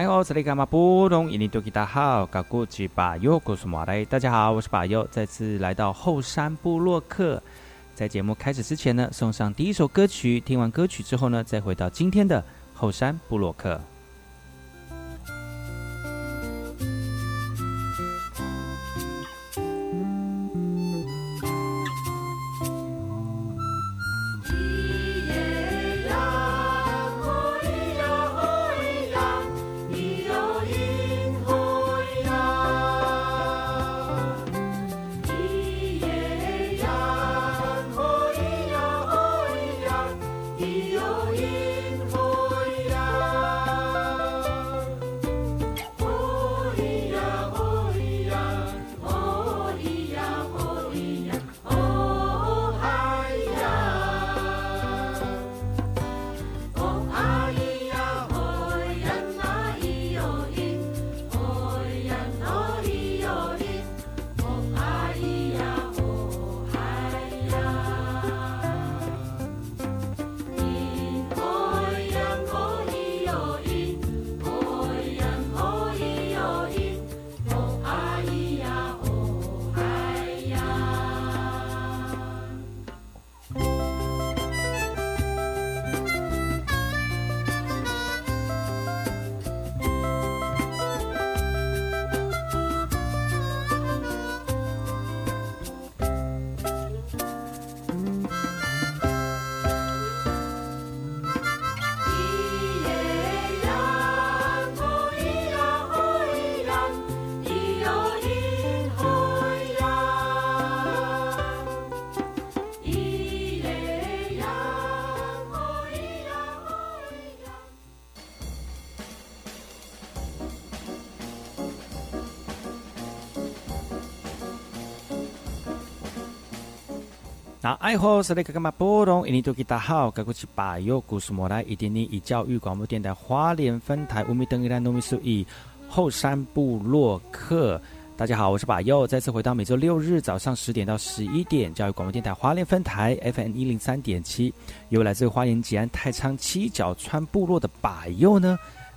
哎呦，这里干嘛不懂？印尼多吉大好，嘎古吉巴尤古苏马雷，大家好，我是巴尤，再次来到后山部落客。在节目开始之前呢，送上第一首歌曲。听完歌曲之后呢，再回到今天的后山部落客。爱好是那个干嘛波动？印尼多吉大好，该过去把右故事莫来，一点点以教育广播电台花莲分台乌米登伊兰糯米苏以后山部落客。大家好，我是把右，再次回到每周六日早上十点到十一点，教育广播电台花莲分台 FM 一零三点七，由来自花莲吉安太仓七角川部落的把右呢。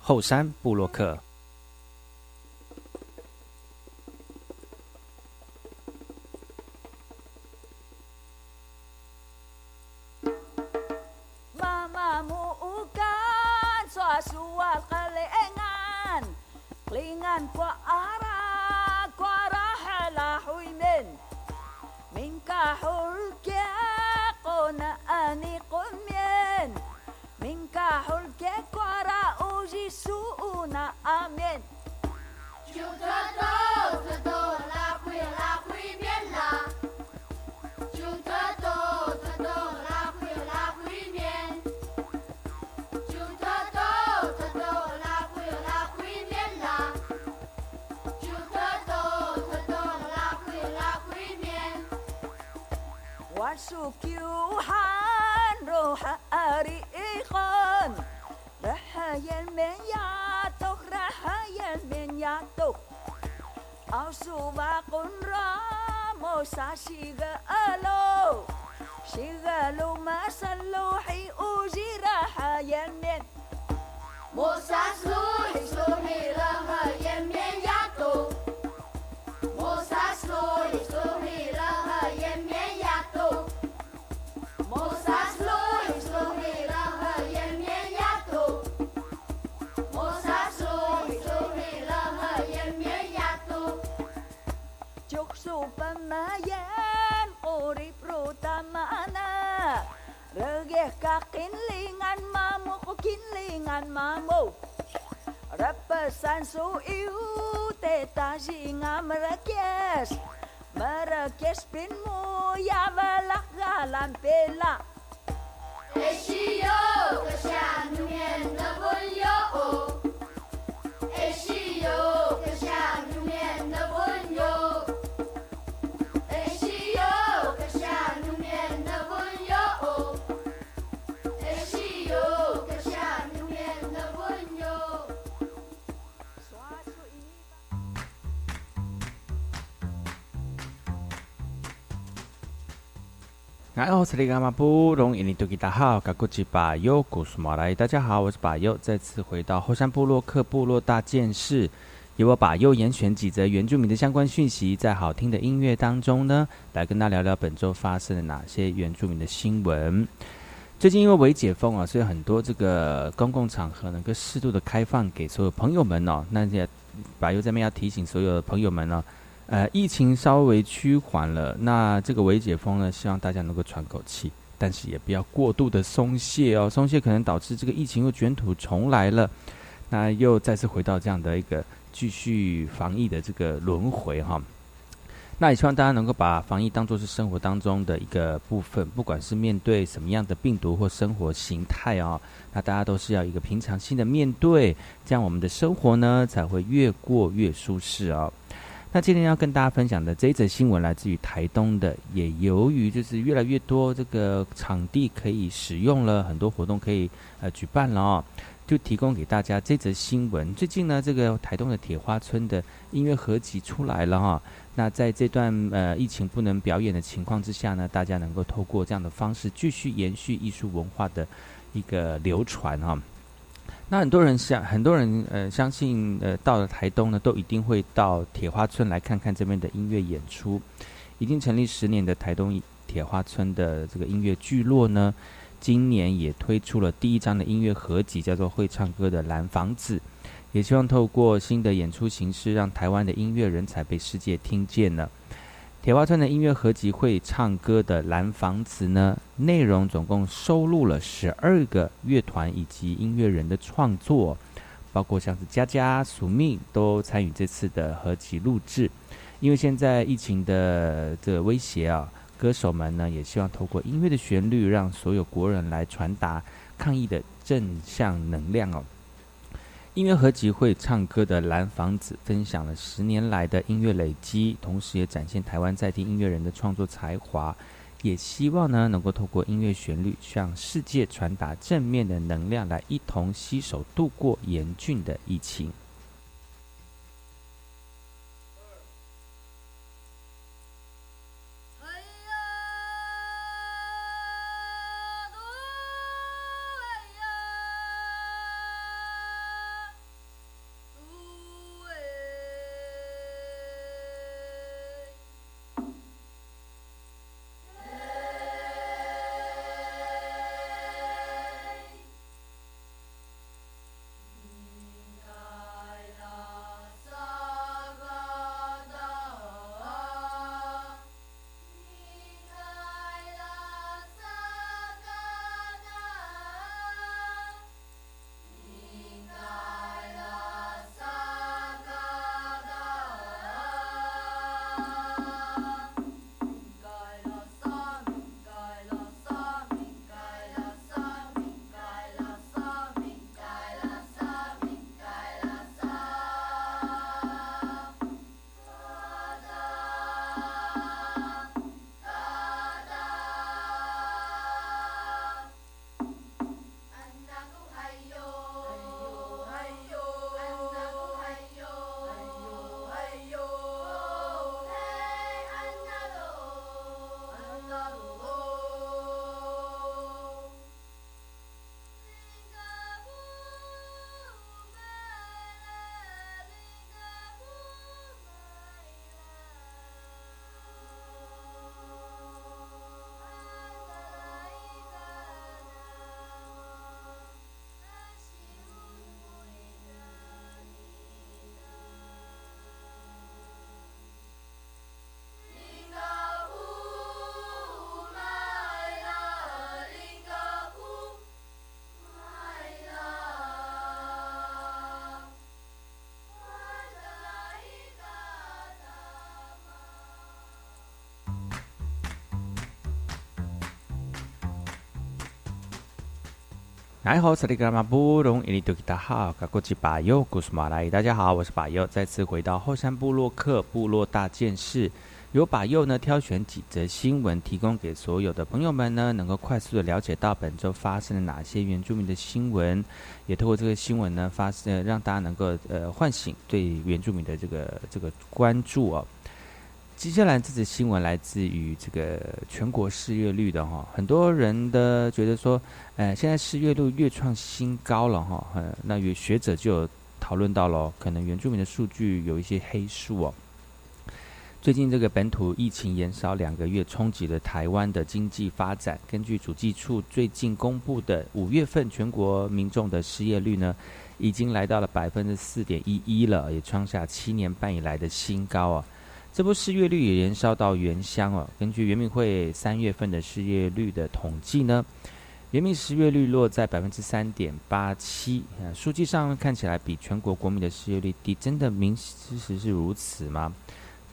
后山布洛克。suuna amen su una. Amén. Yo hayır men yatok ra hayır men yatok Ausu va kunra mo sa shiga alo Shigalu masaluhi ujira hayır men Musa sluhi sluhi raha ngam mo Repesan iu te taji ngam rakes Merakes pinmu ya belak galam 哎哦，斯里嘎马布隆伊尼多吉达好，嘎古吉巴尤古苏马来，大家好，我是巴尤，再次回到后山部落克部落大件事，由我巴尤严选几则原住民的相关讯息，在好听的音乐当中呢，来跟大家聊聊本周发生了哪些原住民的新闻。最近因为微解封啊，所以很多这个公共场合能够适度的开放给所有朋友们哦。那也巴尤这边要提醒所有的朋友们呢、呃，疫情稍微趋缓了，那这个微解封呢，希望大家能够喘口气，但是也不要过度的松懈哦，松懈可能导致这个疫情又卷土重来了，那又再次回到这样的一个继续防疫的这个轮回哈。那也希望大家能够把防疫当作是生活当中的一个部分，不管是面对什么样的病毒或生活形态哦，那大家都是要一个平常心的面对，这样我们的生活呢才会越过越舒适哦。那今天要跟大家分享的这一则新闻来自于台东的，也由于就是越来越多这个场地可以使用了，很多活动可以呃举办了哦，就提供给大家这则新闻。最近呢，这个台东的铁花村的音乐合集出来了哈、那在这段呃疫情不能表演的情况之下呢，大家能够透过这样的方式继续延续艺术文化的一个流传哈、那很多人相很多人呃相信呃到了台东呢，都一定会到铁花村来看看这边的音乐演出。已经成立十年的台东铁花村的这个音乐聚落呢，今年也推出了第一张的音乐合集，叫做《会唱歌的蓝房子》，也希望透过新的演出形式，让台湾的音乐人才被世界听见了。铁花村的音乐合集会唱歌的蓝房子呢，内容总共收录了十二个乐团以及音乐人的创作，包括像是佳佳、苏命都参与这次的合集录制。因为现在疫情的这个威胁啊，歌手们呢也希望透过音乐的旋律，让所有国人来传达抗疫的正向能量哦。音乐合集会唱歌的蓝房子分享了十年来的音乐累积，同时也展现台湾在地音乐人的创作才华，也希望呢能够透过音乐旋律向世界传达正面的能量，来一同携手度过严峻的疫情。大家好，这里是马布隆，印尼多吉达好，卡古吉巴尤古斯马来。大家好，我是巴尤，再次回到后山部落克部落大件事。由巴尤呢挑选几则新闻，提供给所有的朋友们呢，能够快速的了解到本周发生了哪些原住民的新闻，也透过这个新闻呢，发呃让大家能够呃唤醒对原住民的这个这个关注哦。接下来这则新闻来自于这个全国失业率的哈，很多人的觉得说，呃，现在失业率越创新高了哈，呃，那有学者就有讨论到了，可能原住民的数据有一些黑数哦。最近这个本土疫情延烧两个月，冲击了台湾的经济发展。根据主计处最近公布的五月份全国民众的失业率呢，已经来到了百分之四点一一了，也创下七年半以来的新高啊！这波失业率也延烧到原乡哦。根据原民会三月份的失业率的统计呢，原民失业率落在百分之三点八七啊，数据上看起来比全国国民的失业率低，真的明事实是如此吗？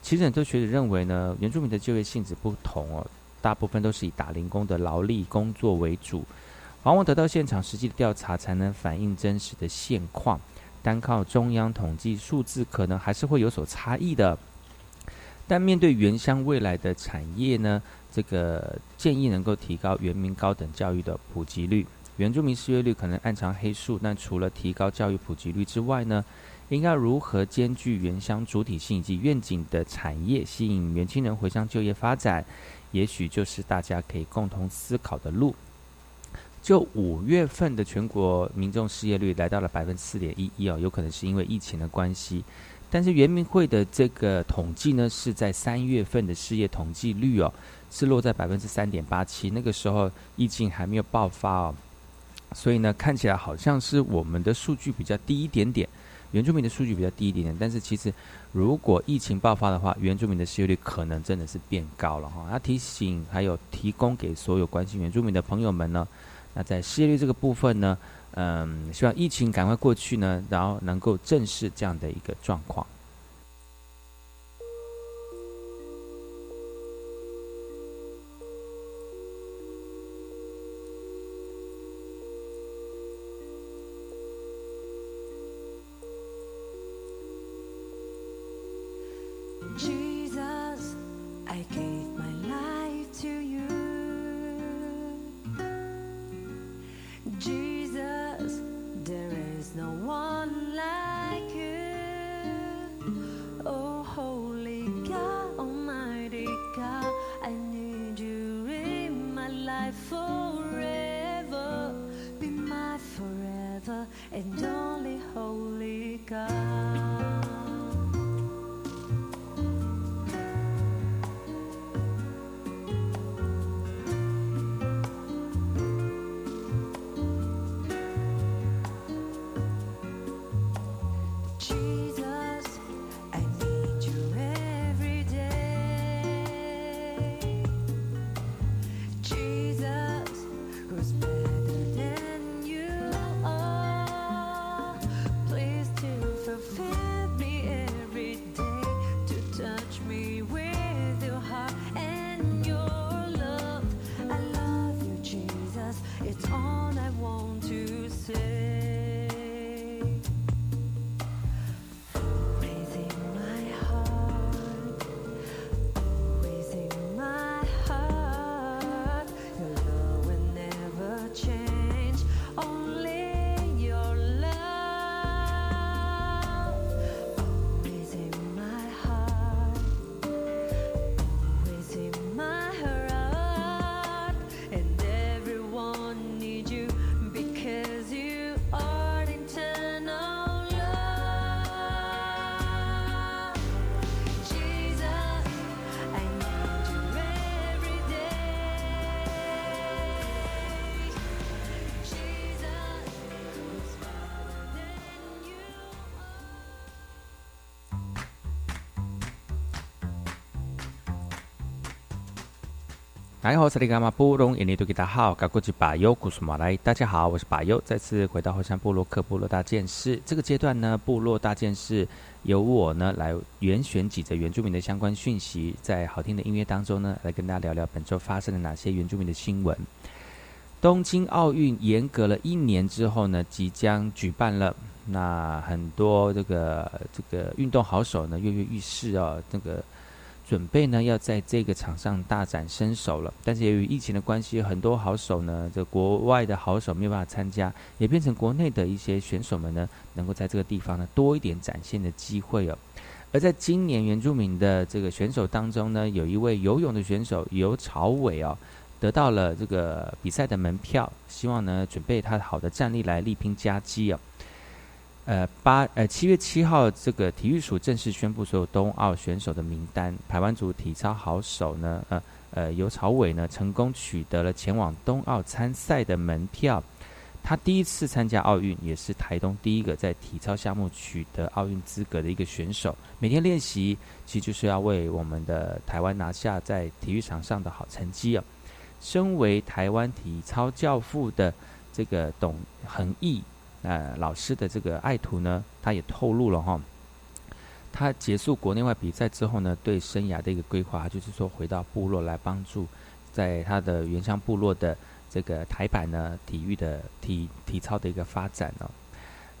其实很多学者认为呢，原住民的就业性质不同哦，大部分都是以打零工的劳力工作为主，往往得到现场实际的调查才能反映真实的现况，单靠中央统计数字可能还是会有所差异的。但面对原乡未来的产业呢，这个建议能够提高原民高等教育的普及率，原住民失业率可能暗藏黑数，但除了提高教育普及率之外呢？应该如何兼具原乡主体性以及愿景的产业，吸引年轻人回乡就业发展？也许就是大家可以共同思考的路。就五月份的全国民众失业率来到了百分之四点一一哦，有可能是因为疫情的关系。但是原民会的这个统计呢，是在三月份的失业统计率哦，是落在百分之三点八七，那个时候疫情还没有爆发哦，所以呢，看起来好像是我们的数据比较低一点点。原住民的数据比较低一点点，但是其实如果疫情爆发的话，原住民的失业率可能真的是变高了哈。他提醒还有提供给所有关心原住民的朋友们呢，那在失业率这个部分呢，嗯，希望疫情赶快过去呢，然后能够正视这样的一个状况。God. 大家好，我是马布隆，印尼多吉达好，嘎古吉巴尤古苏马来。大家好，我是巴尤，再次回到后山部落克部落大件事。这个阶段呢，部落大件事由我呢来原选几则原住民的相关讯息，在好听的音乐当中呢，来跟大家聊聊本周发生了哪些原住民的新闻。东京奥运严格了一年之后呢，即将举办了。那很多这个这个运动好手呢，跃跃欲试哦，这个准备呢要在这个场上大展身手了。但是由于疫情的关系，很多好手呢，这国外的好手没有办法参加，也变成国内的一些选手们呢，能够在这个地方呢多一点展现的机会哦。而在今年原住民的这个选手当中呢，有一位游泳的选手游朝伟哦，得到了这个比赛的门票，希望呢准备他好的战力来力拼佳绩哦。呃，八呃七月七号，这个体育署正式宣布所有冬奥选手的名单。台湾组体操好手呢，呃呃游朝伟呢，成功取得了前往冬奥参赛的门票。他第一次参加奥运，也是台东第一个在体操项目取得奥运资格的一个选手。每天练习，其实就是要为我们的台湾拿下在体育场上的好成绩啊！身为台湾体操教父的这个董恒毅呃老师的这个爱徒呢，他也透露了哈，他结束国内外比赛之后呢，对生涯的一个规划，就是说回到部落来帮助在他的原乡部落的。这个台版呢，体育的体体操的一个发展哦。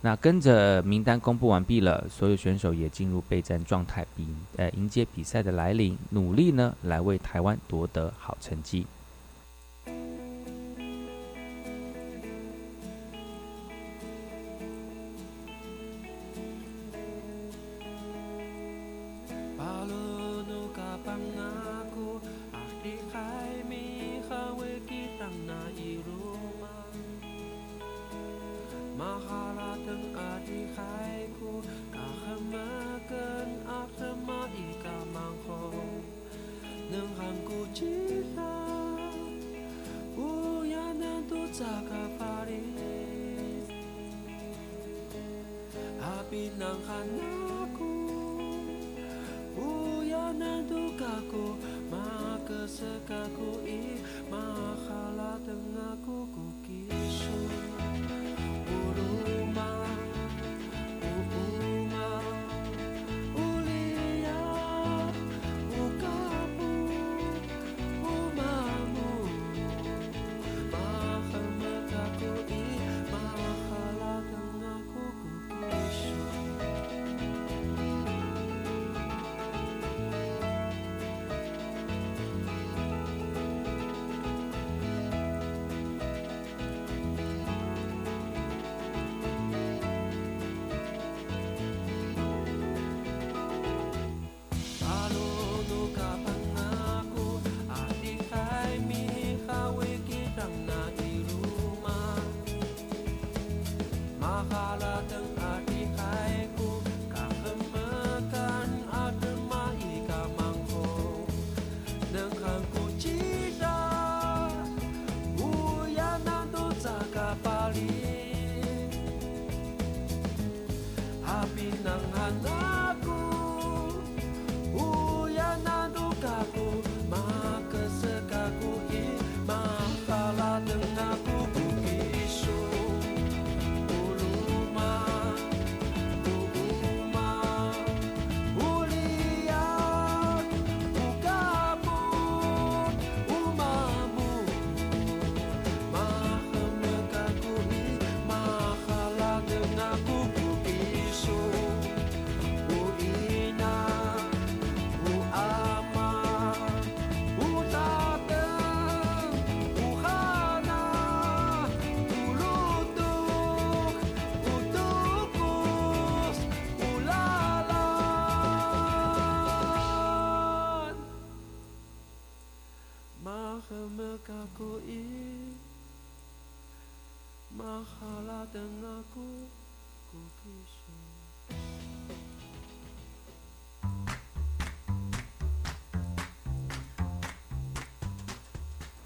那跟着名单公布完毕了，所有选手也进入备战状态，比呃迎接比赛的来临，努力呢来为台湾夺得好成绩。kakou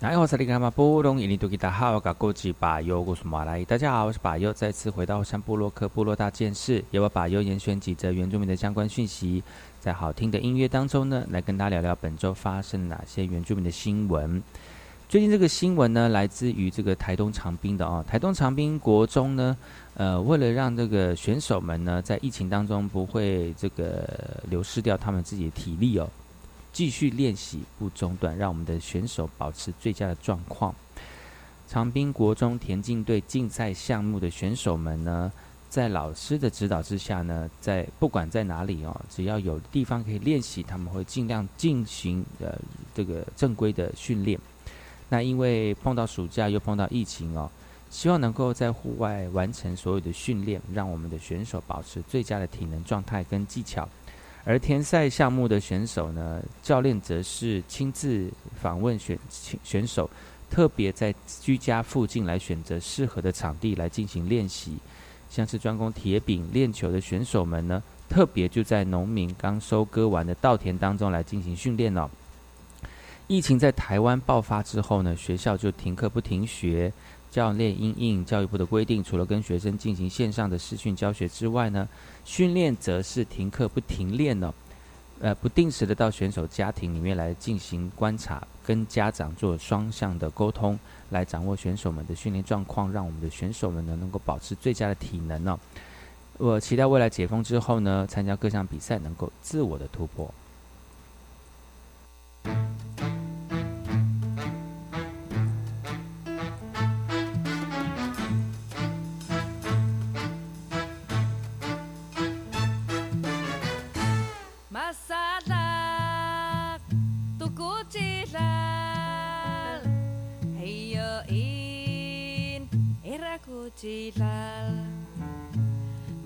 大家好，我是马来。大家好，我是巴优，再次回到山部落克部落大件事，由我巴优严选几则原住民的相关讯息，在好听的音乐当中呢，来跟大家聊聊本周发生哪些原住民的新闻。最近这个新闻呢，来自于这个台东长滨的哦，台东长滨国中呢，呃，为了让这个选手们呢，在疫情当中不会这个流失掉他们自己的体力哦。继续练习不中断，让我们的选手保持最佳的状况。长滨国中田径队竞赛项目的选手们呢，在老师的指导之下呢，在不管在哪里哦，只要有地方可以练习，他们会尽量进行呃这个正规的训练。那因为碰到暑假又碰到疫情哦，希望能够在户外完成所有的训练，让我们的选手保持最佳的体能状态跟技巧。而田赛项目的选手呢，教练则是亲自访问选选手。特别在居家附近来选择适合的场地来进行练习，像是专攻铁饼练球的选手们呢，特别就在农民刚收割完的稻田当中来进行训练哦。疫情在台湾爆发之后呢，学校就停课不停学，教练因应教育部的规定，除了跟学生进行线上的视讯教学之外呢，训练则是停课不停练哦。呃，不定时的到选手家庭里面来进行观察，跟家长做双向的沟通，来掌握选手们的训练状况，让我们的选手们呢能够保持最佳的体能呢。我期待未来解封之后呢，参加各项比赛能够自我的突破。jilal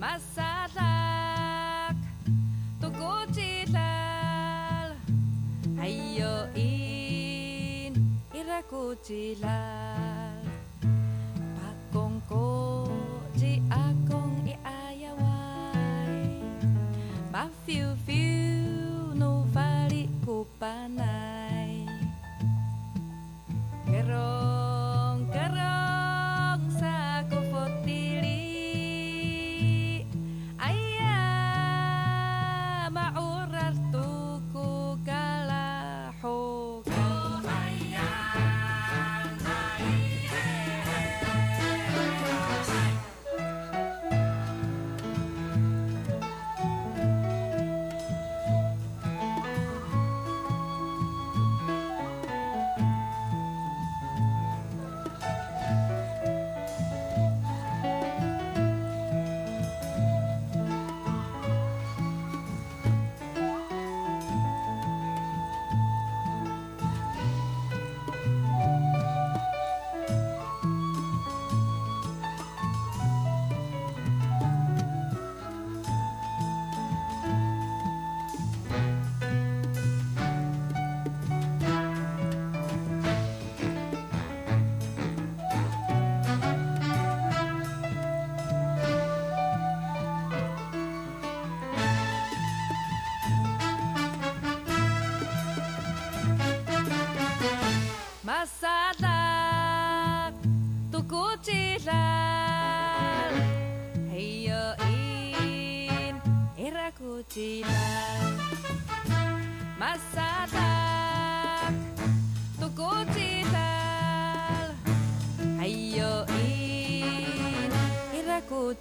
masalak tugu jilal ayo in irakutilal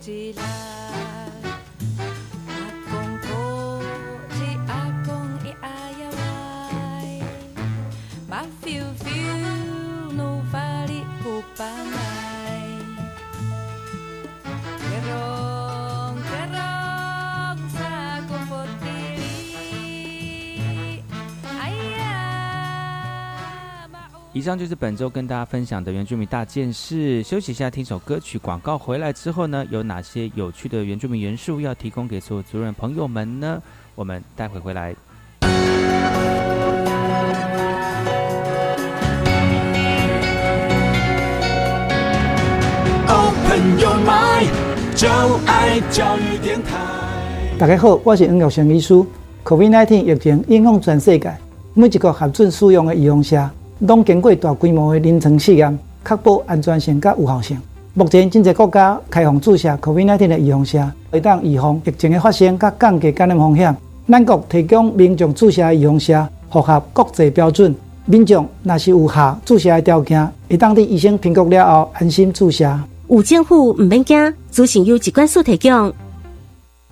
Stille. 以上就是本周跟大家分享的原住民大件事。休息一下，听首歌曲。广告回来之后呢，有哪些有趣的原住民元素要提供给所有族人朋友们呢？我们待会回来。Open your mind，就爱教育电台。大家好，我是黄玉成医师。COVID-19 疫情影响全世界，每一个核准使用的医用车。拢经过大规模的临床试验，确保安全性甲有效性。目前，真侪国家开放注射 COVID-19 的预防针，会当预防疫情的发生，甲降低感染风险。咱国提供民众注射预防针，符合国际标准。民众若是有下注射的条件，会当伫医生评估了后安心注射。有政府唔免惊，资讯由疾管所提供。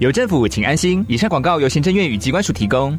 有政府，请安心。以上广告由行政院与机关署提供。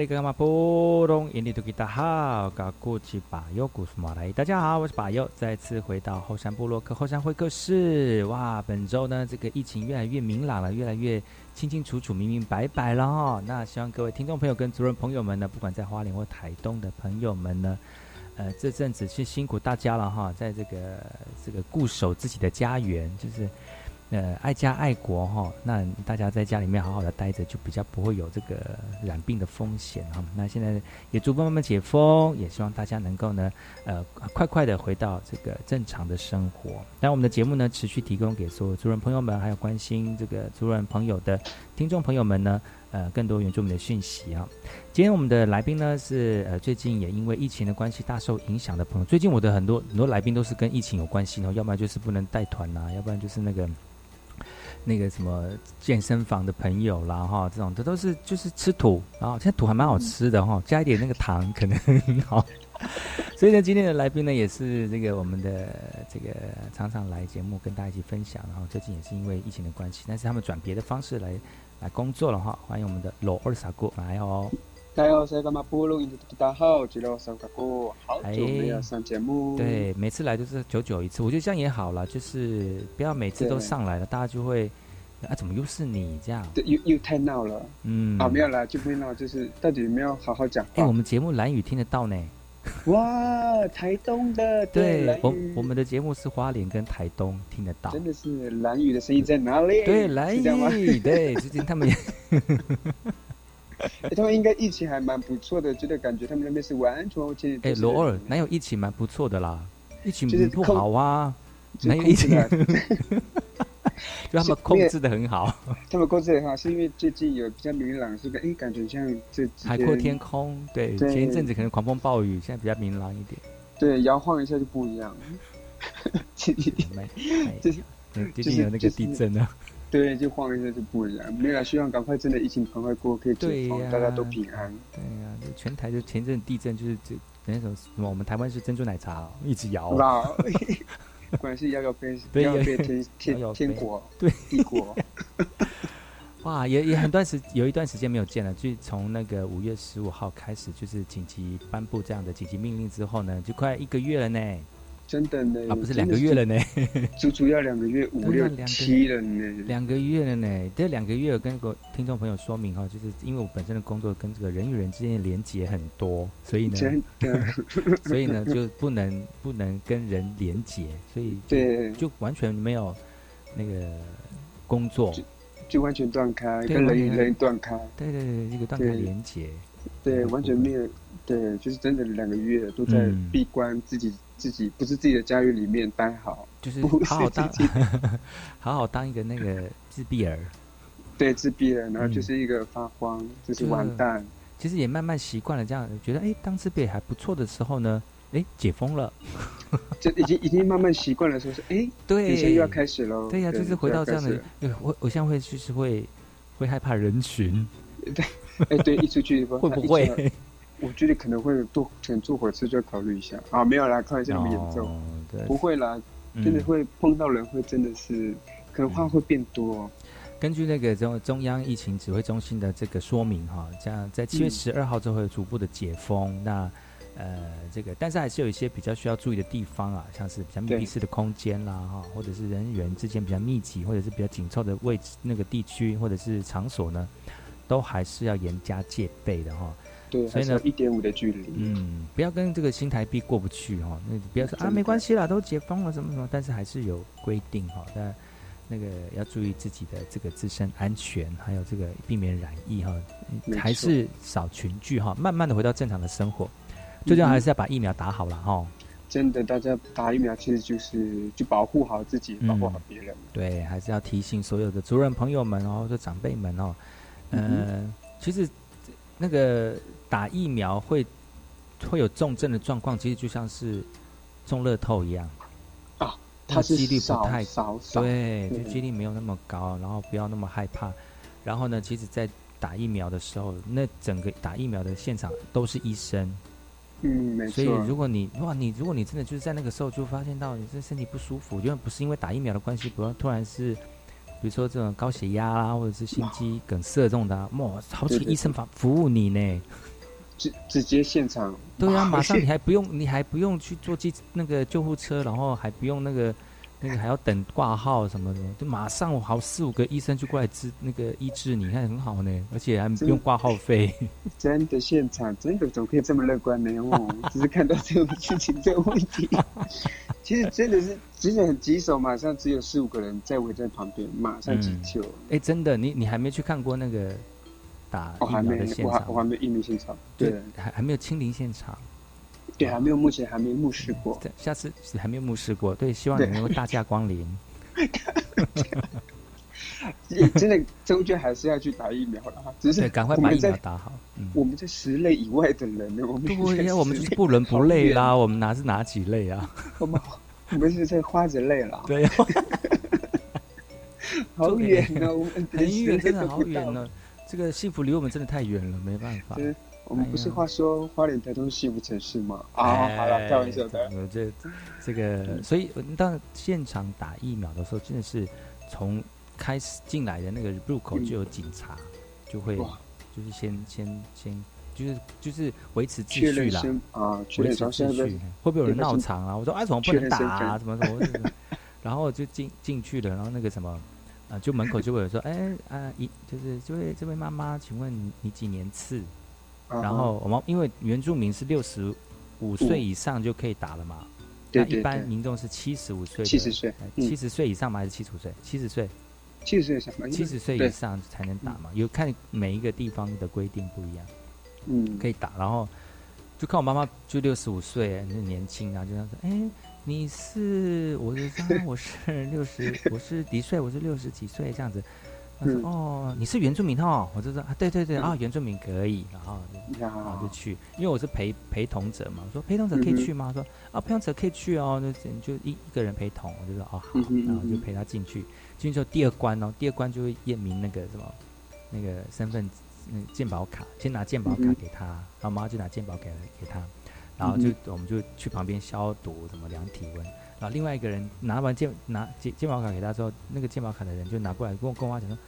里干嘛波隆印尼土吉达好，嘎古吉巴尤古斯马来，大家好，我是巴尤，再次回到后山部落克后山会客室。哇，本周呢，这个疫情越来越明朗了，越来越清清楚楚、明明白白了哈。那希望各位听众朋友跟族人朋友们呢，不管在花莲或台东的朋友们呢，呃，这阵子是辛苦大家了哈，在这个这个固守自己的家园，就是。呃，爱家爱国哈，那大家在家里面好好的待着，就比较不会有这个染病的风险哈。那现在也逐步慢慢解封，也希望大家能够呢，呃，快快的回到这个正常的生活。那我们的节目呢，持续提供给所有族人朋友们，还有关心这个族人朋友的听众朋友们呢，呃，更多原住民的讯息啊。今天我们的来宾呢，是呃最近也因为疫情的关系大受影响的朋友。最近我的很多很多来宾都是跟疫情有关系哦，要不然就是不能带团呐，要不然就是那个。那个什么健身房的朋友啦，哈，这种这都是就是吃土，然后现在土还蛮好吃的哈，加一点那个糖可能很好。所以呢，今天的来宾呢也是这个我们的这个常常来节目跟大家一起分享，然后最近也是因为疫情的关系，但是他们转别的方式来来工作了哈。欢迎我们的罗二傻姑来哦。大家好，我是干嘛部落印度大家好，吉罗三卡姑，好久没有上节目。对，每次来都是久久一次，我觉得这样也好了，就是不要每次都上来了，大家就会啊，怎么又是你这样？对，又又太闹了。嗯，啊，没有啦，就不会闹，就是到底有没有好好讲？哎，我们节目蓝雨听得到呢。哇，台东的，对，我我们的节目是花莲跟台东听得到。真的是蓝雨的声音在哪里？对，蓝雨，对，最近他们。他们应该疫情还蛮不错的，觉得感觉他们那边是完全。哎，罗二哪有疫情蛮不错的啦？疫情不好啊，哪有疫情？就他们控制的很好，他们控制的很好，是因为最近有比较明朗，是个哎，感觉像这海阔天空。对，前一阵子可能狂风暴雨，现在比较明朗一点。对，摇晃一下就不一样。最近就是最近有那个地震啊。对，就晃一下就不一样。没有，希望赶快真的疫情赶快过，可以解封，大家都平安。对呀，就全台就前阵地震，就是这那种什么，我们台湾是珍珠奶茶一直摇。果然是摇摇飞，摇摇飞天天天国，对帝国。哇，也也很段时有一段时间没有见了，就从那个五月十五号开始，就是紧急颁布这样的紧急命令之后呢，就快一个月了呢。真的呢，啊，不是两个月了呢，足足要两个月，五六七了呢，两个月了呢。这两个月跟个听众朋友说明哈，就是因为我本身的工作跟这个人与人之间的连接很多，所以呢，真 所以呢就不能不能跟人连接，所以对，就完全没有那个工作，就完全断开，跟人与人断开，对对对，一个断开连接，对，完全没有，对，就是真的两个月都在闭关自己。自己不是自己的家园里面待好，就是好好当，好好当一个那个自闭儿，对自闭儿，然后就是一个发慌，就是完蛋。其实也慢慢习惯了这样，觉得哎，当自闭还不错的时候呢，哎，解封了，就已经已经慢慢习惯了，说是哎，对，现在又要开始喽。对呀，就是回到这样的，我我现在会就是会会害怕人群，对，哎对，一出去会不会？我觉得可能会坐，可能坐火车就要考虑一下啊，没有啦，开玩笑那么严重，不会啦，真的会碰到人，会真的是可能话会变多。根据那个中中央疫情指挥中心的这个说明哈，这样在七月十二号就会逐步的解封。那呃，这个但是还是有一些比较需要注意的地方啊，像是比较密闭式的空间啦哈，或者是人员之间比较密集或者是比较紧凑的位置那个地区或者是场所呢，都还是要严加戒备的哈。对，所以呢，一点五的距离，嗯，不要跟这个新台币过不去哈。那不要说啊，没关系啦，都解封了什么什么，但是还是有规定哈。那那个要注意自己的这个自身安全，还有这个避免染疫哈。还是少群聚哈，慢慢的回到正常的生活。最重要还是要把疫苗打好了哈。真的，大家打疫苗其实就是就保护好自己，保护好别人。对，还是要提醒所有的族人朋友们哦，或者长辈们哦，嗯，其实那个。打疫苗会会有重症的状况，其实就像是中乐透一样啊，它几率不太高，对，就几率没有那么高，然后不要那么害怕。然后呢，其实，在打疫苗的时候，那整个打疫苗的现场都是医生，嗯，没错。所以如果你哇，你如果你真的就是在那个时候就发现到你这身体不舒服，因为不是因为打疫苗的关系，不要突然是。比如说这种高血压啦，或者是心肌梗塞这种的，哇，好几个医生服服务你呢。直直接现场，对啊，马上你还不用，你还不用去坐机那个救护车，然后还不用那个那个还要等挂号什么的，就马上我好四五个医生就过来治那个医治，你看很好呢，而且还不用挂号费。真的现场真的怎么可以这么乐观呢？我 只是看到这种事情这个问题，其实真的是真的很棘手，马上只有四五个人在围在旁边，马上急救。哎，真的，你你还没去看过那个？打疫苗的现场，我还没疫苗现场，对，还还没有清零现场，对，还没有，目前还没目视过，对，下次还没有目视过，对，希望你能够大驾光临。真的，终究还是要去打疫苗了，只是赶快把疫苗打好。我们这十类以外的人呢？我们对，我们就是不伦不类啦，我们哪是哪几类啊？我们我们是在花着类了，对呀，好远啊，我们很远，真的好远呢。这个幸福离我们真的太远了，没办法。我们不是话说花莲台东是幸福城市吗？啊，好了，开玩笑的。这这个，所以到现场打疫苗的时候，真的是从开始进来的那个入口就有警察，就会就是先先先就是就是维持秩序啦啊，维持秩序。会不会有人闹场啊？我说哎，怎么不能打啊？怎么怎么？然后就进进去了，然后那个什么。啊，就门口就会有说，哎啊，一就是这位这位妈妈，请问你几年次？然后我们因为原住民是六十五岁以上就可以打了嘛，那一般民众是七十五岁，七十岁，七十岁以上吗？还是七十五岁？七十岁，七十岁以上，七十岁以上才能打嘛？有看每一个地方的规定不一样，嗯，可以打。然后就看我妈妈就六十五岁，很年轻啊，就这样说，哎。你是我就说我是 六十，我是几岁？我是六十几岁这样子。他说：“哦，你是原住民哦。”我就说：“啊，对对对啊，原住民可以。”然后然后就去，因为我是陪陪同者嘛。我说：“陪同者可以去吗？”他说：“啊，陪同者可以去哦。”就就一一个人陪同，我就说：“哦好。”然后就陪他进去。进去之后第二关哦，第二关就会验明那个什么那个身份那鉴宝卡，先拿鉴宝卡给他，然后妈就拿鉴宝给给他，然后就我们就去旁边消毒，什么量体温。然后另外一个人拿完健拿健健保卡给他之后，那个健保卡的人就拿过来跟我跟我妈讲说：“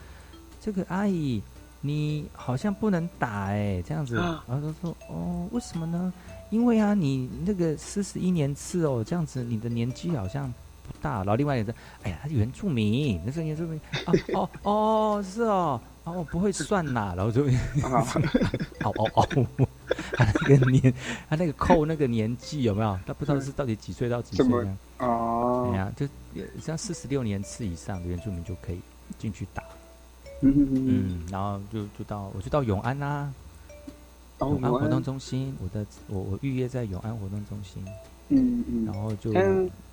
这个阿姨，你好像不能打哎，这样子。”然后他说：“哦，为什么呢？因为啊，你那个四十一年次哦，这样子你的年纪好像不大。”然后另外一个人：“哎呀，他是原住民，那是原住民啊，哦哦是哦，哦不会算呐。”然后就哦哦 哦，他那个年他那个扣那个年纪有没有？他不知道是到底几岁到几岁呢？哦，哎呀，就像四十六年次以上的原住民就可以进去打。嗯嗯嗯，然后就就到我就到永安啦，永安活动中心，我的我我预约在永安活动中心。嗯嗯，然后就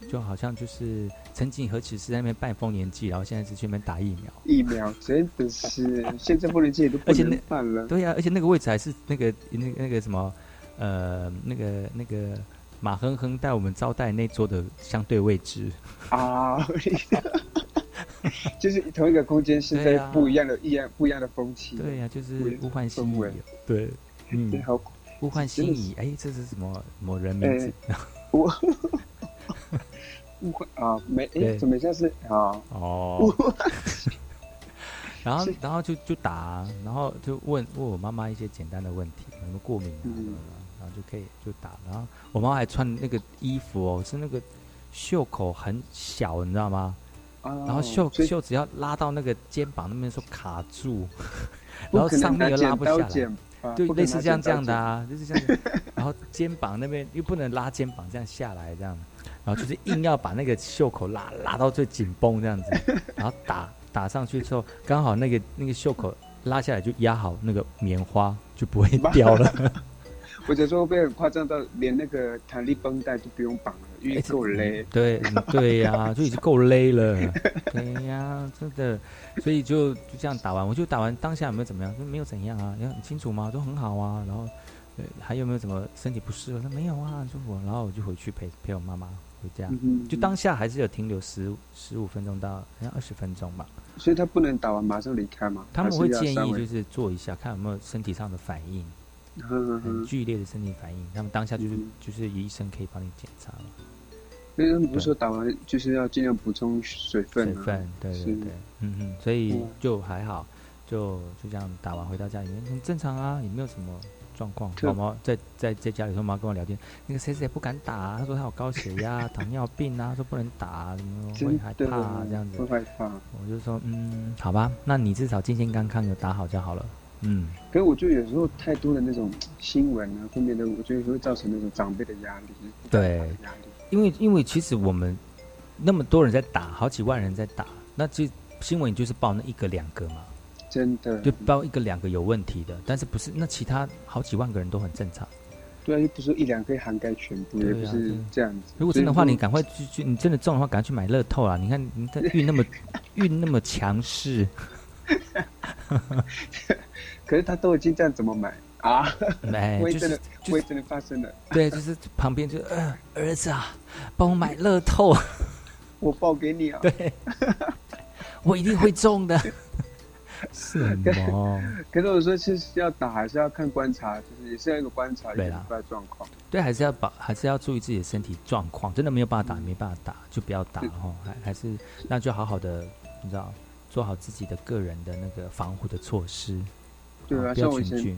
就好像就是曾经何止是在那边办丰年祭，然后现在是去那边打疫苗。疫苗真的是现在丰年祭都不能办了。对呀，而且那个位置还是那个那个那个什么呃那个那个。马哼哼带我们招待那桌的相对位置啊，就是同一个空间，是在不一样的、一样不一样的风气。对呀，就是物换星移。对，嗯，好，物换星移。哎，这是什么某人名字？我误会啊，没哎，怎么像是啊？哦。然后，然后就就打，然后就问问我妈妈一些简单的问题，有没有过敏啊？然后就可以就打，然后我妈还穿那个衣服哦，是那个袖口很小，你知道吗？然后袖袖子要拉到那个肩膀那边说卡住，然后上面又拉不下来，就类似这样这样的啊，就是这样。然后肩膀那边又不能拉肩膀这样下来这样，然后就是硬要把那个袖口拉拉到最紧绷这样子，然后打打上去之后，刚好那个那个袖口拉下来就压好那个棉花就不会 掉了。或者说被很夸张到连那个弹力绷带都不用绑了，够勒。对对呀，就已经够勒了。对呀，真的，所以就就这样打完，我就打完当下有没有怎么样？就没有怎样啊，你很清楚吗？都很好啊。然后，对，还有没有什么身体不适？我说没有啊，舒服。然后我就回去陪陪我妈妈回家。就当下还是有停留十十五分钟到好像二十分钟吧。所以他不能打完马上离开嘛？他们会建议就是做一下，看有没有身体上的反应。很剧烈的身体反应，他们当下就是就是医生可以帮你检查了。那他们不是说打完就是要尽量补充水分？水分，对对对，嗯嗯，所以就还好，就就这样打完回到家里面很正常啊，也没有什么状况。宝宝在在在家里说妈跟我聊天，那个谁谁也不敢打，他说他有高血压、糖尿病啊，说不能打，什么会害怕这样子。会害怕。我就说嗯，好吧，那你至少健健康康的打好就好了。嗯，可是我觉得有时候太多的那种新闻啊，后面的我觉得会造成那种长辈的压力。对，压力。因为因为其实我们那么多人在打，好几万人在打，那就新闻就是报那一个两个嘛。真的。就报一个两个有问题的，但是不是那其他好几万个人都很正常。对啊，又不是一两可以涵盖全部，也不是这样子。如果真的话，你赶快去去，你真的中的话，赶快去买乐透啊！你看你看运那么 运那么强势。可是他都已经这样，怎么买啊？没就是会真的发生了。对，就是旁边就呃儿子啊，帮我买乐透，我报给你啊。对，我一定会中的。是吗？可是我说，其实要打还是要看观察，就是也是要一个观察，对啦，状况。对，还是要保，还是要注意自己的身体状况。真的没有办法打，没办法打就不要打哦。还还是那就好好的，你知道。做好自己的个人的那个防护的措施。对啊，像我以前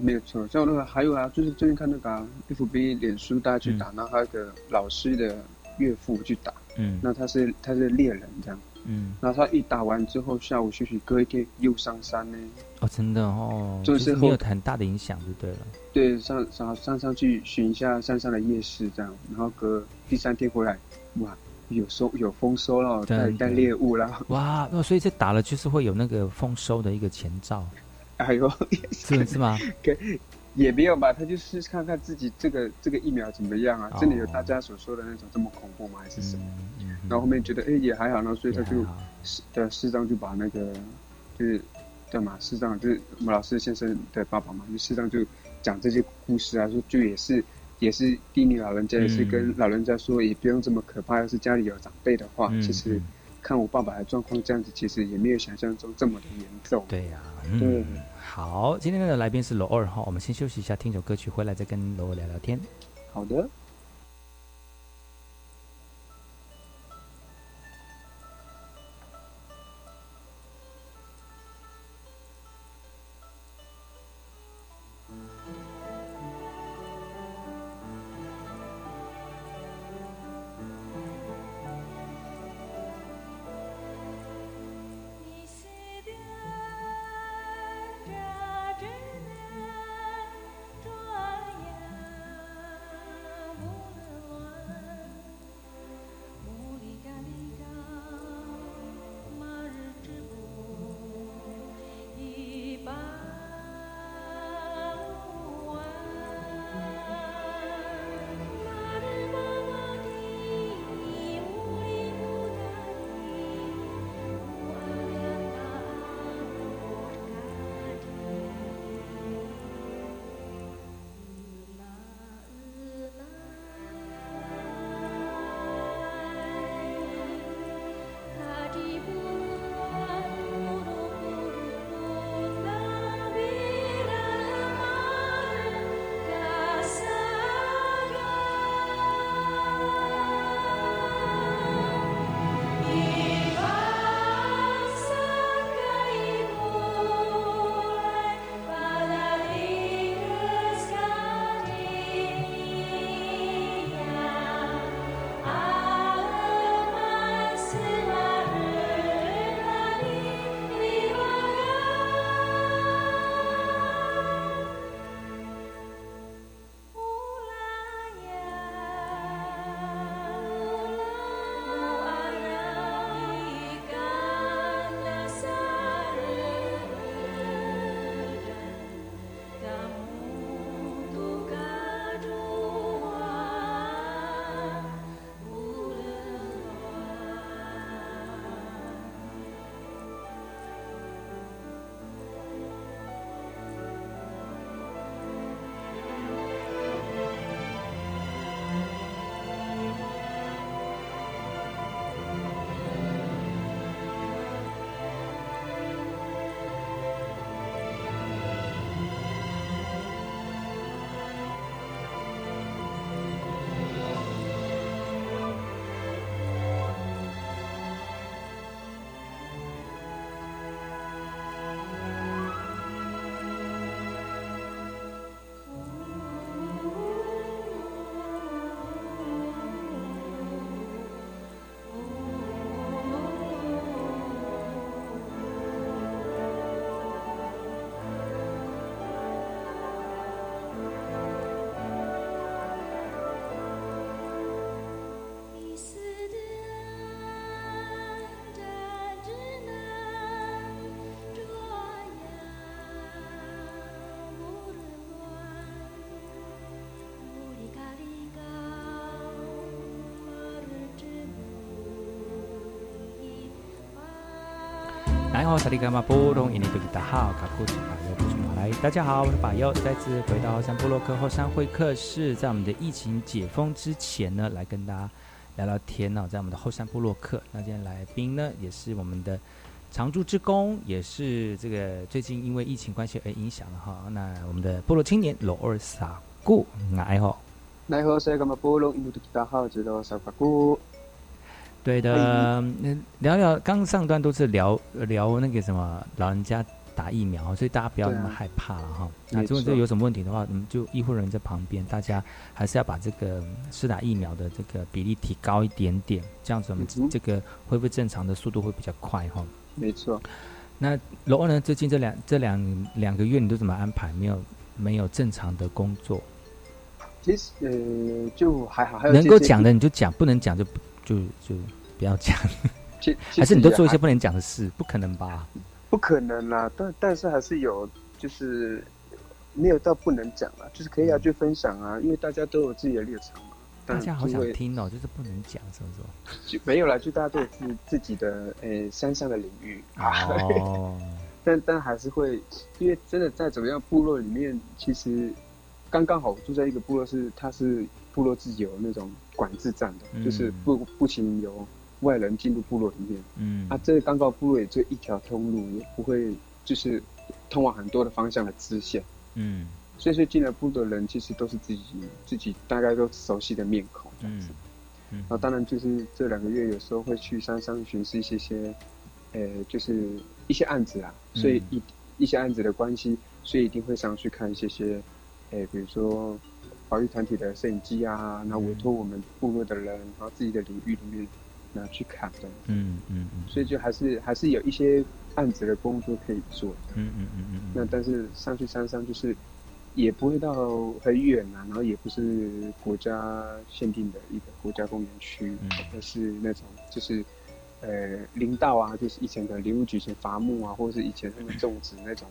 没有错，像我那个还有啊，就是最近看那个 F B 脸书大家去打，然后还有个老师的岳父去打，嗯，那他是他是猎人这样，嗯，然后他一打完之后，下午休息，隔一天又上山呢。哦，真的哦，就是没有很大的影响就对了。对，上上上上去寻一下山上的夜市这样，然后隔第三天回来，哇。有收有丰收了，带带猎物了。哇，那所以这打了就是会有那个丰收的一个前兆。哎呦，是是吗？给也没有吧，他就试试看看自己这个这个疫苗怎么样啊？真的有大家所说的那种这么恐怖吗？还是什么？然后后面觉得哎也还好，然后所以他就适的适当就把那个就是对嘛，适当就是我们老师先生的爸爸嘛，就适当就讲这些故事啊，说就也是也是叮咛老人家，也是跟老人家说也不用这么可怕，要是家里有长辈的话，其实看我爸爸的状况这样子，其实也没有想象中这么的严重。对呀，对。好，今天的来宾是罗二哈，我们先休息一下，听首歌曲，回来再跟罗二聊聊天。好的。来，好，萨利伽马波隆，印尼多吉达好，卡库吉巴尤布什马来，大家好，我是巴尤，再次回到后山部落克后山会客室，在我们的疫情解封之前呢，来跟大家聊聊天呢，在我们的后山部落克，那今天来宾呢，也是我们的常驻职工，也是这个最近因为疫情关系而影响了哈，那我们的部落青年罗尔萨固，来好，来好，萨利伽马波隆，印尼多吉达好，知道萨卡固。对的，那聊聊刚上段都是聊聊那个什么老人家打疫苗，所以大家不要那么害怕了哈。那如果这有什么问题的话，嗯，就医护人员在旁边，大家还是要把这个施打疫苗的这个比例提高一点点，这样子我们这个恢复正常的速度会比较快哈。没错。那罗欧呢？最近这两这两两个月你都怎么安排？没有没有正常的工作？其实呃，就还好，能够讲的你就讲，不能讲就不。就就不要讲，还是你都做一些不能讲的事？不可能吧？不可能啦，但但是还是有，就是没有到不能讲啊，就是可以啊，去分享啊，因为大家都有自己的立场嘛。大家好想听哦，就是不能讲，是不是？就没有啦，就大家都有自自己的呃山上的领域啊。哦，但但还是会，因为真的在怎么样，部落里面其实刚刚好住在一个部落是，它是部落自己有那种管制站的，嗯。就是不不行有外人进入部落里面。嗯。啊，这个刚到部落也就一条通路，也不会就是通往很多的方向的支线。嗯。所以说进来部落的人其实都是自己自己大概都熟悉的面孔这样子。嗯。然后当然就是这两个月有时候会去山上巡视一些些，呃，就是一些案子啊，所以一、一些案子的关系，所以一定会上去看一些些，呃，比如说保育团体的摄影机啊，然后委托我们部落的人，然后自己的领域里面拿去砍的。嗯嗯嗯所以就还是还是有一些案子的工作可以做。嗯嗯嗯嗯那但是上去山上就是也不会到很远啊，然后也不是国家限定的一个国家公园区，而是那种就是呃林道啊，就是以前的林务局以前伐木啊，或者是以前他们种植那种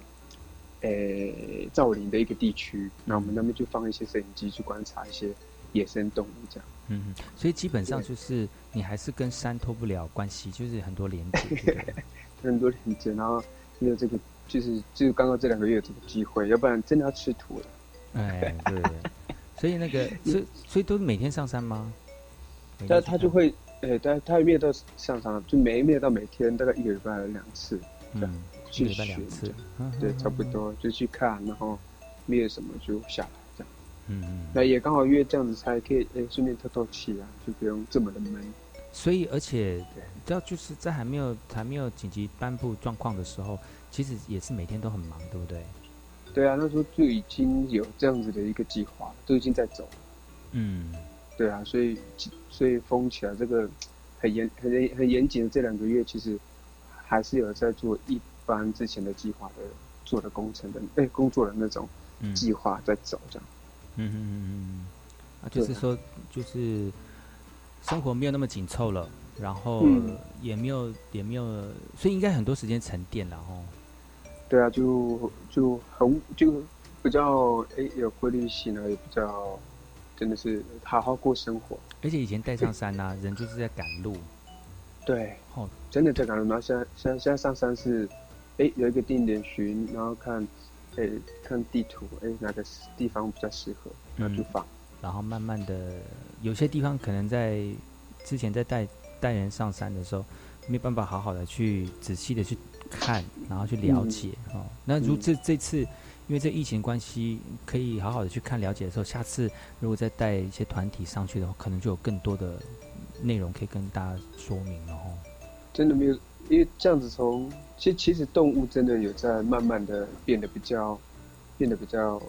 呃造林的一个地区，那我们那边就放一些摄影机去观察一些野生动物这样。嗯嗯，所以基本上就是你还是跟山脱不了关系，就是很多连接，很多连接，然后也有这个，就是就是刚刚这两个月有这个机会，要不然真的要吃土了。哎，对，所以那个，所以所以都每天上山吗？但他就会，呃，但他没有到上山，就没没有到每天，大概一个礼拜两次，这样嗯去一个礼拜两次对，嗯差不多就去看，然后没有什么就下来这样。嗯嗯。那也刚好因为这样子才可以，哎，顺便透透气啊，就不用这么的闷。所以，而且，知道就是在还没有还没有紧急颁布状况的时候，其实也是每天都很忙，对不对？对啊，那时候就已经有这样子的一个计划，都已经在走了。嗯对啊，所以所以封起来这个很严很严很严谨的这两个月，其实还是有在做一般之前的计划的做的工程的哎工作的那种嗯计划在走这样。嗯嗯嗯嗯就是说，就是生活没有那么紧凑了，然后嗯也没有也没有，所以应该很多时间沉淀了哦。对啊，就就很就比较哎有规律性了，也比较真的是好好过生活。而且以前带上山呐、人就是在赶路，对，哦，真的在赶路。然后现在现在现在上山是，哎有一个定点巡，然后看，哎看地图，哎哪个地方比较适合，然后就放。然后慢慢的，有些地方可能在之前在带带人上山的时候，没有办法好好的去仔细的去看，然后去了解、哦。那如嗯这这次因为这疫情关系，可以好好的去看了解的时候，下次如果再带一些团体上去的话，可能就有更多的内容可以跟大家说明了哦。真的没有，因为这样子从其实其实动物真的有在慢慢的变得比较变得比较，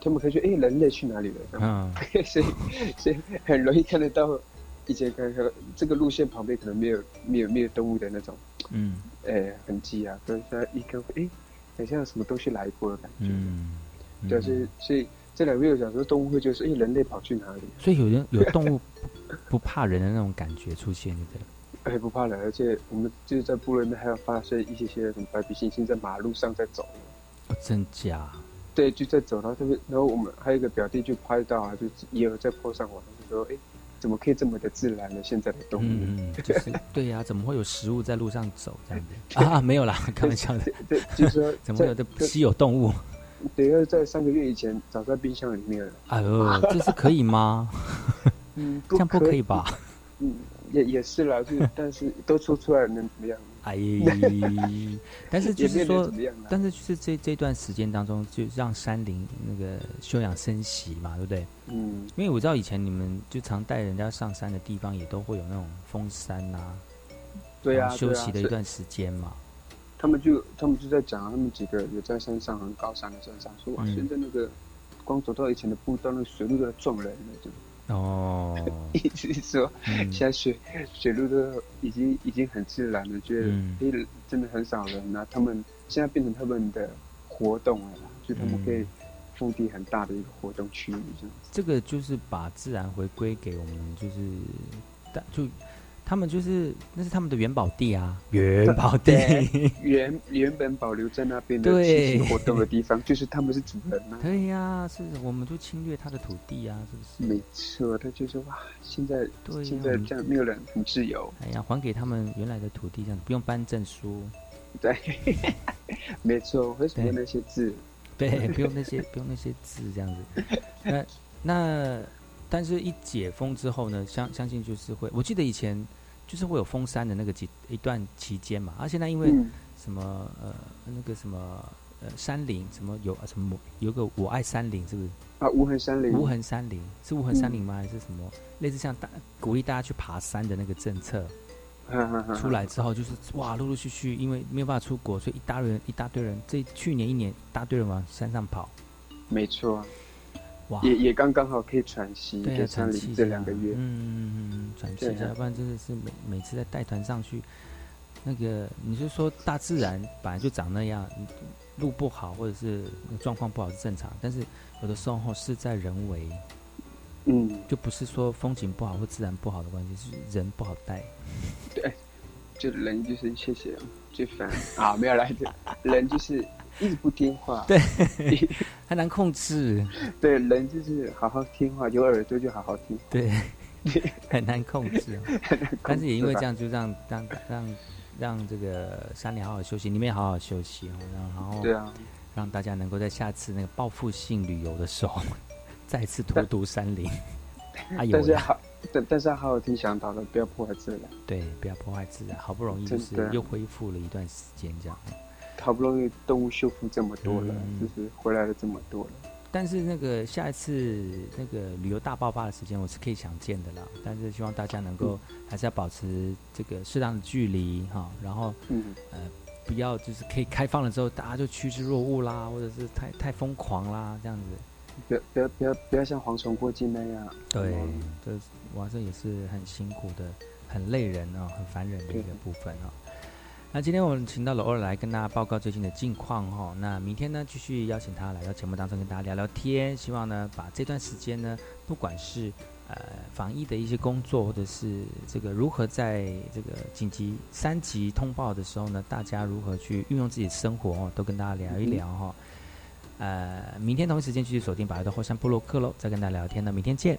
他们可以说哎、人类去哪里了？嗯，所以所以 很容易看得到，以前看看这个路线旁边可能没有没有没有动物的那种嗯哎痕迹啊，可是现在一看哎，好像有什么东西来过的感觉。嗯，对，所以所以这两个月想说动物会就是哎、人类跑去哪里？所以有人有动物不不怕人的那种感觉出现，对不对？哎，不怕冷，而且我们就是在部落里面还有发现一些些什么白鼻猩猩在马路上在走。哦，真假？对，就在走，然后这边，然后我们还有一个表弟就拍到啊，就也有在 po 上玩，就说，哎，怎么可以这么的自然呢？现在的动物，嗯，嗯，就是对呀、怎么会有食物在路上走这样子 啊？没有啦，开玩笑的。对，就是说 怎么会有的稀有动物？对，要在三个月以前早在冰箱里面了。哎呦，这是可以吗？嗯，这样不可可以吧？嗯，也也是啦，就 但是都说出来能怎么样？哎，但是就是说但是就是这这段时间当中，就让山林那个休养生息嘛，对不对？嗯，因为我知道以前你们就常带人家上山的地方，也都会有那种封山呐、对啊休对啊是息的一段时间嘛。他们就他们就在讲，他们几个有在山上很高山的山上说，哇，嗯现在那个光走到以前的步道，那个水路都在撞人了，就。哦，一直说，嗯。现在水水路都已经已经很自然了，觉得嗯诶、真的很少人那他们现在变成他们的活动了，就他们可以嗯。腹地很大的一个活动区域这样子。这个就是把自然回归给我们，就是但就他们就是那是他们的元宝地啊，元宝地 原原本保留在那边的对栖息活动的地方，就是他们是主人啊。对呀、是我们就侵略他的土地啊，是不是？没错，他就是哇，现在对呀现在这样没有人很自由，哎呀，还给他们原来的土地，这样子不用颁证书，对，没错，为什么那些字？对，不用那些不用那些字这样子。那那但是，一解封之后呢，相相信就是会，我记得以前就是会有封山的那个几一段期间嘛，啊、现在因为嗯。什么呃那个什么呃山林什么有啊什么有个我爱山林是不是？啊，无痕山林，无痕山林是无痕山林嗯。吗？还是什么？类似像大鼓励大家去爬山的那个政策出来之后，就是哇，陆陆续续因为没有办法出国，所以一大堆人一大堆人，这去年一年一大堆人往山上跑，没错，哇，也也刚刚好可以喘息，对啊，喘气下两个月，嗯嗯嗯，喘息一下，啊要不然真的是每每次在带团上去，那个你就说大自然本来就长那样，路不好或者是状况不好是正常，但是有的时候是在人为，嗯，就不是说风景不好或自然不好的关系，是人不好带。对，就人就是谢谢最烦啊，没有来的，人就是一直不听话，对，很难控制，对，人就是好好听话，有耳朵就好好听，对，很难控制。但是也因为这样，就让让让让这个山里好好休息，你们也好好休息哦，然后然后对啊，让大家能够在下次那个报复性旅游的时候，再次荼毒山林。哎呦喂但是好，但但是要好好听向导的，不要破坏自然。对，不要破坏自然，好不容易就是又恢复了一段时间这样。好不容易动物修复这么多了，嗯就是回来了这么多了。但是那个下一次那个旅游大爆发的时间，我是可以想见的啦。但是希望大家能够还是要保持这个适当的距离哈，然后嗯，呃不要就是可以开放了之后，大家就趋之若鹜啦，或者是太太疯狂啦这样子。不要不要不要不要像蝗虫过境那样。对嗯，这哇，这也是很辛苦的，很累人哦，很烦人的一个部分哦。那今天我们请到了欧尔来跟大家报告最近的近况哈、哦。那明天呢，继续邀请他来到节目当中跟大家聊聊天，希望呢把这段时间呢，不管是呃防疫的一些工作，或者是这个如何在这个紧急三级通报的时候呢，大家如何去运用自己的生活哦，都跟大家聊一聊哈、呃，明天同一时间继续锁定百乐的后山部落克喽，再跟大家聊天呢，明天见，